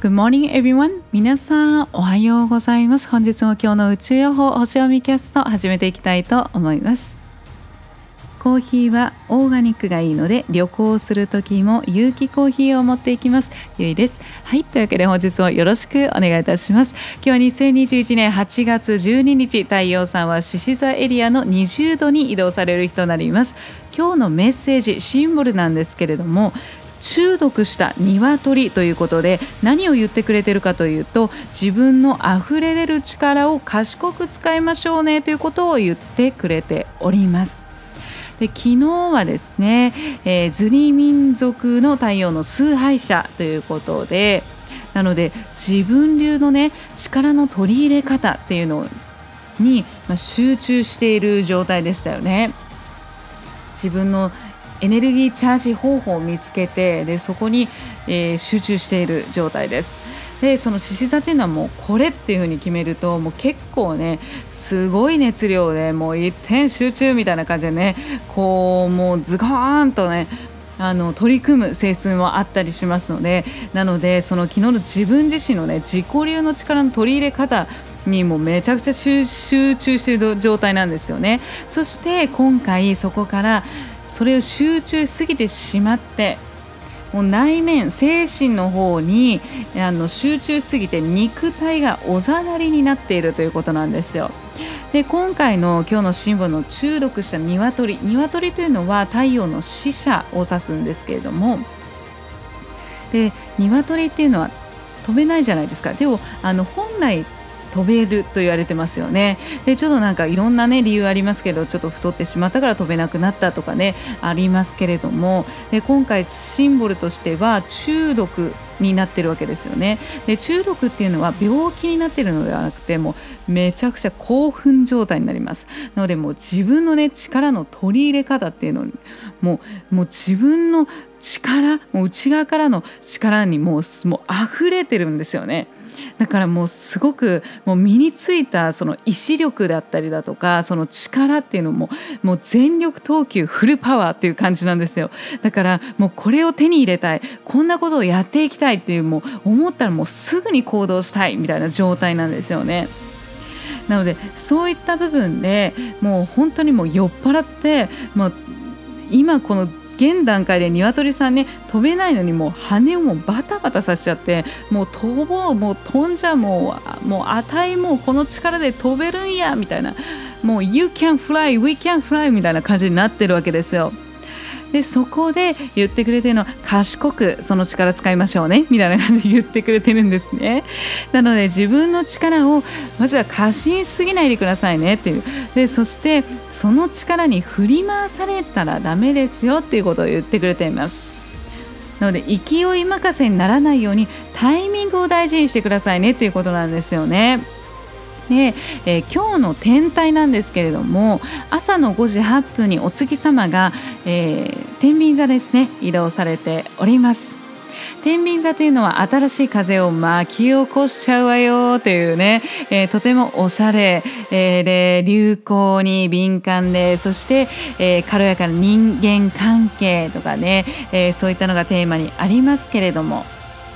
Good morning everyone. 皆さんおはようございます。本日も今日の宇宙予報星読みキャスト始めていきたいと思います。コーヒーはオーガニックがいいので旅行する時も有機コーヒーを持っていきます。ゆいです。はいというわけで本日もよろしくお願いいたします。今日は2021年8月12日太陽さんは獅子座エリアの20度に移動される日となります。今日のメッセージシンボルなんですけれども中毒した鶏ということで何を言ってくれてるかというと自分の溢れ出る力を賢く使いましょうねということを言ってくれておりますで昨日はですね、えー、ズリ民族の太陽の崇拝者ということでなので自分流のね力の取り入れ方っていうのに、まあ、集中している状態でしたよね。自分のエネルギーチャージ方法を見つけてでそこに、えー、集中している状態です。でその獅子座っていうのはもうこれっていう風に決めるともう結構ねすごい熱量でもう一点集中みたいな感じでねこうもうズガーンとねあの取り組む性質もあったりしますのでなのでその昨日の自分自身のね自己流の力の取り入れ方にもめちゃくちゃ集中している状態なんですよねそして今回そこからそれを集中しすぎてしまってもう内面精神の方にあの集中しすぎて肉体がおざなりになっているということなんですよ。で今回の今日のシンボルの中毒した鶏鶏というのは太陽の死者を指すんですけれどもで鶏っていうのは飛べないじゃないですかでもあの本来飛べると言われてますよね。でちょっとなんかいろんなね理由ありますけどちょっと太ってしまったから飛べなくなったとかねありますけれどもで今回シンボルとしては中毒になってるわけですよね。で中毒っていうのは病気になってるのではなくてもうめちゃくちゃ興奮状態になります。なのでもう自分のね力の取り入れ方っていうのにもうもう自分の力もう内側からの力にもうもう溢れてるんですよね。だからもうすごくもう身についたその意志力だったりだとかその力っていうのももう全力投球フルパワーっていう感じなんですよだからもうこれを手に入れたいこんなことをやっていきたいっていうもう思ったらもうすぐに行動したいみたいな状態なんですよね。なのでそういった部分でもう本当にもう酔っ払ってもう今この現段階で鶏さんね飛べないのにもう羽をもうバタバタさせちゃってもう飛ぼうもう飛んじゃもうもう値もうこの力で飛べるんやみたいなもう You can fly we can fly みたいな感じになってるわけですよ。でそこで言ってくれてるのは賢くその力使いましょうねみたいな感じで言ってくれてるんですね。なので自分の力をまずは過信しすぎないでくださいねっていう。でそしてその力に振り回されたらダメですよっていうことを言ってくれています。なので勢い任せにならないようにタイミングを大事にしてくださいねっていうことなんですよね。で、えー、今日の天体なんですけれども朝の5時8分にお月様が、えー、天秤座ですね移動されております。天秤座というのは新しい風を巻き起こしちゃうわよというね、えー、とてもおしゃれ、えー、で流行に敏感でそして、えー、軽やかな人間関係とかね、えー、そういったのがテーマにありますけれども。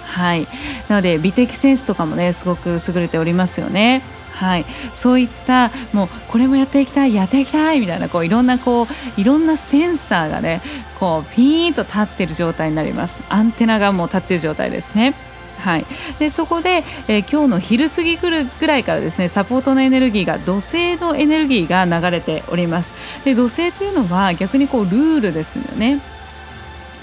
はい。なので美的センスとかもねすごく優れておりますよね。はい、そういったもうこれもやっていきたいやっていきたいみたいなこういろんなこういろんなセンサーがねこうピーンと立ってる状態になります。アンテナがもう立ってる状態ですね。はい、でそこで、えー、今日の昼過ぎぐらいからですねサポートのエネルギーが土星のエネルギーが流れております。で土星というのは逆にこうルールですよね。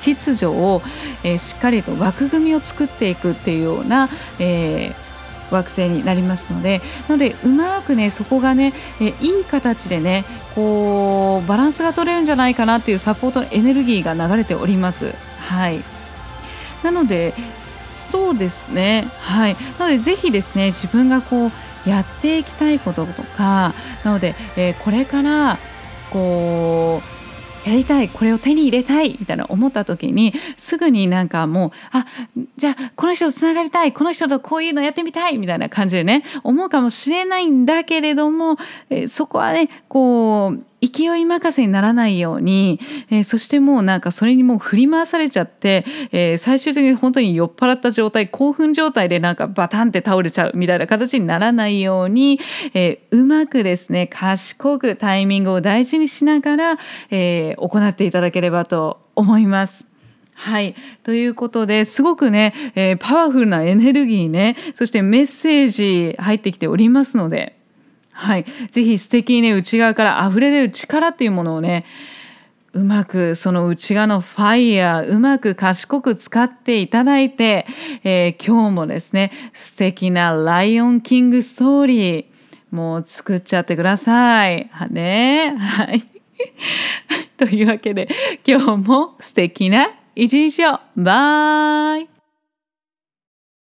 秩序を、えー、しっかりと枠組みを作っていくっていうような、えー惑星になりますのでなのでうまくねそこがねえいい形でねこうバランスが取れるんじゃないかなっていうサポートのエネルギーが流れております。はい。なのでそうですね。はい。なのでぜひですね自分がこうやっていきたいこととかなので、えー、これからこうやりたいこれを手に入れたいみたいな思った時にすぐになんかもうあじゃあこの人とつながりたいこの人とこういうのやってみたいみたいな感じでね思うかもしれないんだけれども、えそこはねこう勢い任せにならないように、えー、そしてもうなんかそれにもう振り回されちゃって、えー、最終的に本当に酔っ払った状態興奮状態でなんかバタンって倒れちゃうみたいな形にならないように、えー、うまくですね賢くタイミングを大事にしながら、え、行っていただければと思います。はい。ということですごくね、え、パワフルなエネルギーね、そしてメッセージ入ってきておりますので、はい。ぜひ素敵にね、内側から溢れ出る力っていうものをね、うまくその内側のファイヤーうまく賢く使っていただいて、えー、今日もですね素敵なライオンキングストーリーもう作っちゃってください。はね。はい。というわけで今日も素敵な一日をバイ